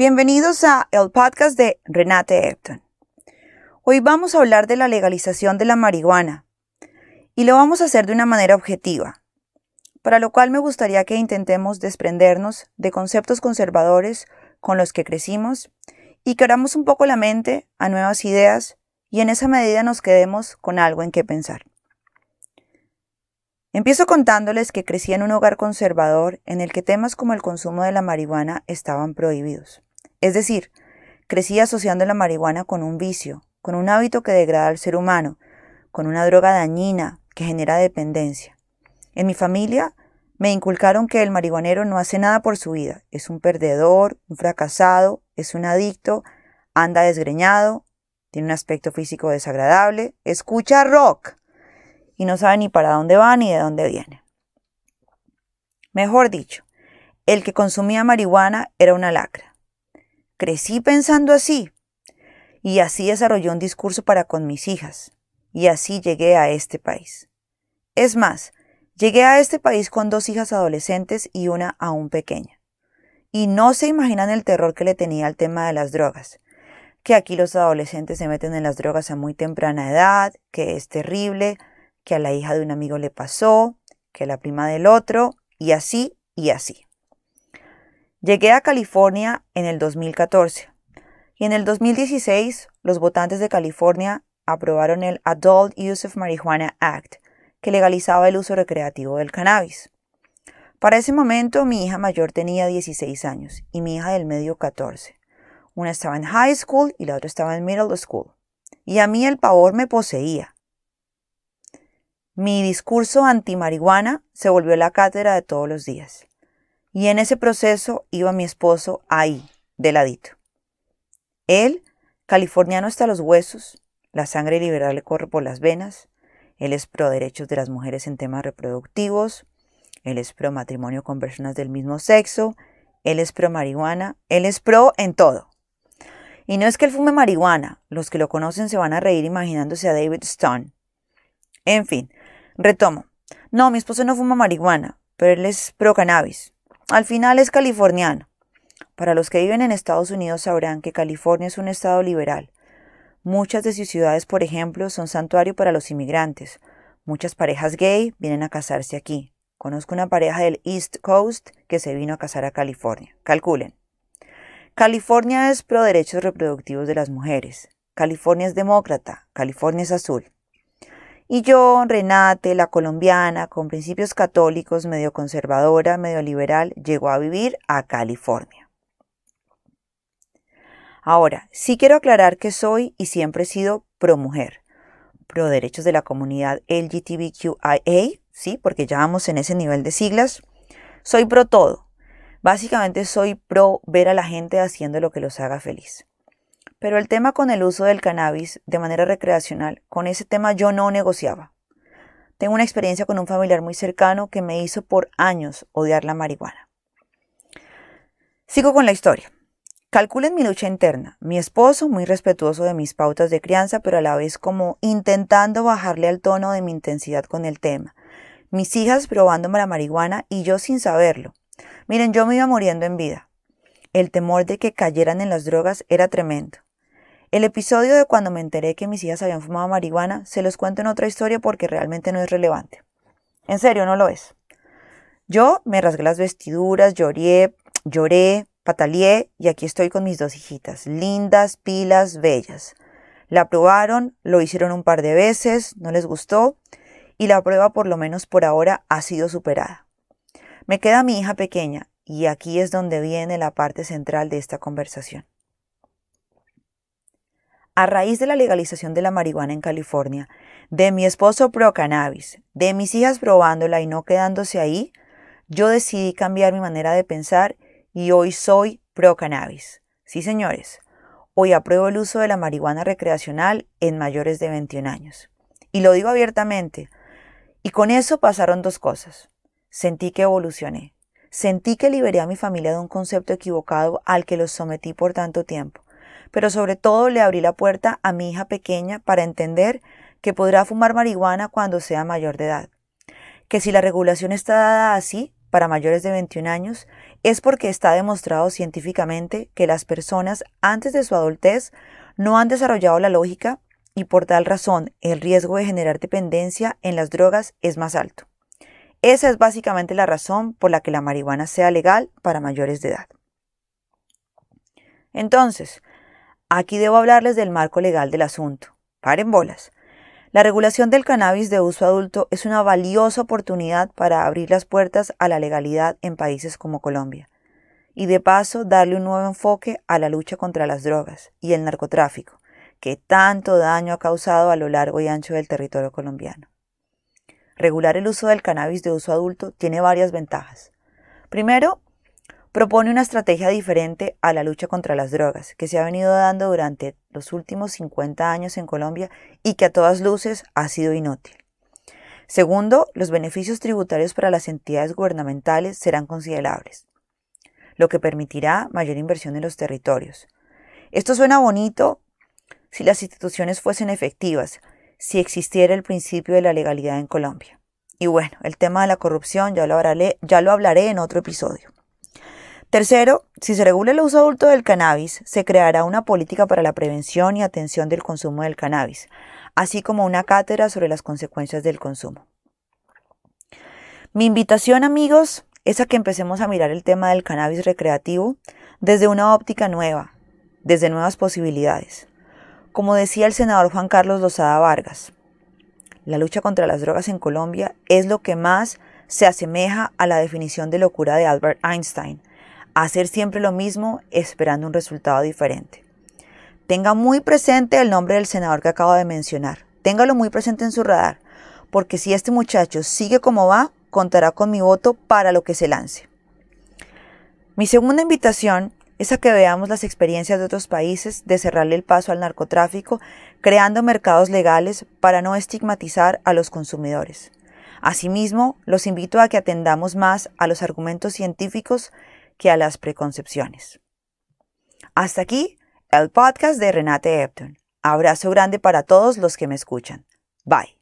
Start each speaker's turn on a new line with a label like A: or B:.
A: Bienvenidos a el podcast de Renate Epton. Hoy vamos a hablar de la legalización de la marihuana y lo vamos a hacer de una manera objetiva, para lo cual me gustaría que intentemos desprendernos de conceptos conservadores con los que crecimos y que abramos un poco la mente a nuevas ideas y en esa medida nos quedemos con algo en qué pensar. Empiezo contándoles que crecí en un hogar conservador en el que temas como el consumo de la marihuana estaban prohibidos. Es decir, crecí asociando la marihuana con un vicio, con un hábito que degrada al ser humano, con una droga dañina que genera dependencia. En mi familia me inculcaron que el marihuanero no hace nada por su vida, es un perdedor, un fracasado, es un adicto, anda desgreñado, tiene un aspecto físico desagradable, escucha rock y no sabe ni para dónde va ni de dónde viene. Mejor dicho, el que consumía marihuana era una lacra. Crecí pensando así. Y así desarrollé un discurso para con mis hijas. Y así llegué a este país. Es más, llegué a este país con dos hijas adolescentes y una aún pequeña. Y no se imaginan el terror que le tenía al tema de las drogas. Que aquí los adolescentes se meten en las drogas a muy temprana edad, que es terrible, que a la hija de un amigo le pasó, que a la prima del otro, y así y así. Llegué a California en el 2014 y en el 2016 los votantes de California aprobaron el Adult Use of Marijuana Act, que legalizaba el uso recreativo del cannabis. Para ese momento mi hija mayor tenía 16 años y mi hija del medio 14. Una estaba en high school y la otra estaba en middle school. Y a mí el pavor me poseía. Mi discurso anti-marihuana se volvió la cátedra de todos los días. Y en ese proceso iba mi esposo ahí, de ladito. Él, californiano hasta los huesos, la sangre liberal le corre por las venas, él es pro derechos de las mujeres en temas reproductivos, él es pro matrimonio con personas del mismo sexo, él es pro marihuana, él es pro en todo. Y no es que él fume marihuana, los que lo conocen se van a reír imaginándose a David Stone. En fin, retomo. No, mi esposo no fuma marihuana, pero él es pro cannabis. Al final es californiano. Para los que viven en Estados Unidos sabrán que California es un estado liberal. Muchas de sus ciudades, por ejemplo, son santuario para los inmigrantes. Muchas parejas gay vienen a casarse aquí. Conozco una pareja del East Coast que se vino a casar a California. Calculen. California es pro derechos reproductivos de las mujeres. California es demócrata. California es azul. Y yo, Renate, la colombiana, con principios católicos, medio conservadora, medio liberal, llegó a vivir a California. Ahora, sí quiero aclarar que soy y siempre he sido pro mujer, pro derechos de la comunidad LGTBQIA, sí, porque ya vamos en ese nivel de siglas. Soy pro todo. Básicamente soy pro ver a la gente haciendo lo que los haga feliz. Pero el tema con el uso del cannabis de manera recreacional, con ese tema yo no negociaba. Tengo una experiencia con un familiar muy cercano que me hizo por años odiar la marihuana. Sigo con la historia. Calculen mi lucha interna. Mi esposo, muy respetuoso de mis pautas de crianza, pero a la vez como intentando bajarle al tono de mi intensidad con el tema. Mis hijas probándome la marihuana y yo sin saberlo. Miren, yo me iba muriendo en vida. El temor de que cayeran en las drogas era tremendo. El episodio de cuando me enteré que mis hijas habían fumado marihuana se los cuento en otra historia porque realmente no es relevante. En serio, no lo es. Yo me rasgué las vestiduras, lloré, lloré, pataleé y aquí estoy con mis dos hijitas, lindas, pilas, bellas. La probaron, lo hicieron un par de veces, no les gustó y la prueba por lo menos por ahora ha sido superada. Me queda mi hija pequeña y aquí es donde viene la parte central de esta conversación. A raíz de la legalización de la marihuana en California, de mi esposo pro cannabis, de mis hijas probándola y no quedándose ahí, yo decidí cambiar mi manera de pensar y hoy soy pro cannabis. Sí, señores, hoy apruebo el uso de la marihuana recreacional en mayores de 21 años. Y lo digo abiertamente. Y con eso pasaron dos cosas. Sentí que evolucioné. Sentí que liberé a mi familia de un concepto equivocado al que los sometí por tanto tiempo pero sobre todo le abrí la puerta a mi hija pequeña para entender que podrá fumar marihuana cuando sea mayor de edad, que si la regulación está dada así para mayores de 21 años, es porque está demostrado científicamente que las personas antes de su adultez no han desarrollado la lógica y por tal razón el riesgo de generar dependencia en las drogas es más alto. Esa es básicamente la razón por la que la marihuana sea legal para mayores de edad. Entonces, aquí debo hablarles del marco legal del asunto. Paren bolas. La regulación del cannabis de uso adulto es una valiosa oportunidad para abrir las puertas a la legalidad en países como Colombia y de paso darle un nuevo enfoque a la lucha contra las drogas y el narcotráfico, que tanto daño ha causado a lo largo y ancho del territorio colombiano. Regular el uso del cannabis de uso adulto tiene varias ventajas. Primero, propone una estrategia diferente a la lucha contra las drogas, que se ha venido dando durante los últimos 50 años en Colombia y que a todas luces ha sido inútil. Segundo, los beneficios tributarios para las entidades gubernamentales serán considerables, lo que permitirá mayor inversión en los territorios. Esto suena bonito si las instituciones fuesen efectivas, si existiera el principio de la legalidad en Colombia. Y bueno, el tema de la corrupción ya lo hablaré, ya lo hablaré en otro episodio. Tercero, si se regula el uso adulto del cannabis, se creará una política para la prevención y atención del consumo del cannabis, así como una cátedra sobre las consecuencias del consumo. Mi invitación, amigos, es a que empecemos a mirar el tema del cannabis recreativo desde una óptica nueva, desde nuevas posibilidades. Como decía el senador Juan Carlos Lozada Vargas, la lucha contra las drogas en Colombia es lo que más se asemeja a la definición de locura de Albert Einstein, hacer siempre lo mismo esperando un resultado diferente. Tenga muy presente el nombre del senador que acabo de mencionar. Téngalo muy presente en su radar, porque si este muchacho sigue como va, contará con mi voto para lo que se lance. Mi segunda invitación es a que veamos las experiencias de otros países de cerrarle el paso al narcotráfico, creando mercados legales para no estigmatizar a los consumidores. Asimismo, los invito a que atendamos más a los argumentos científicos que a las preconcepciones. Hasta aquí el podcast de Renate Epton. Abrazo grande para todos los que me escuchan. Bye.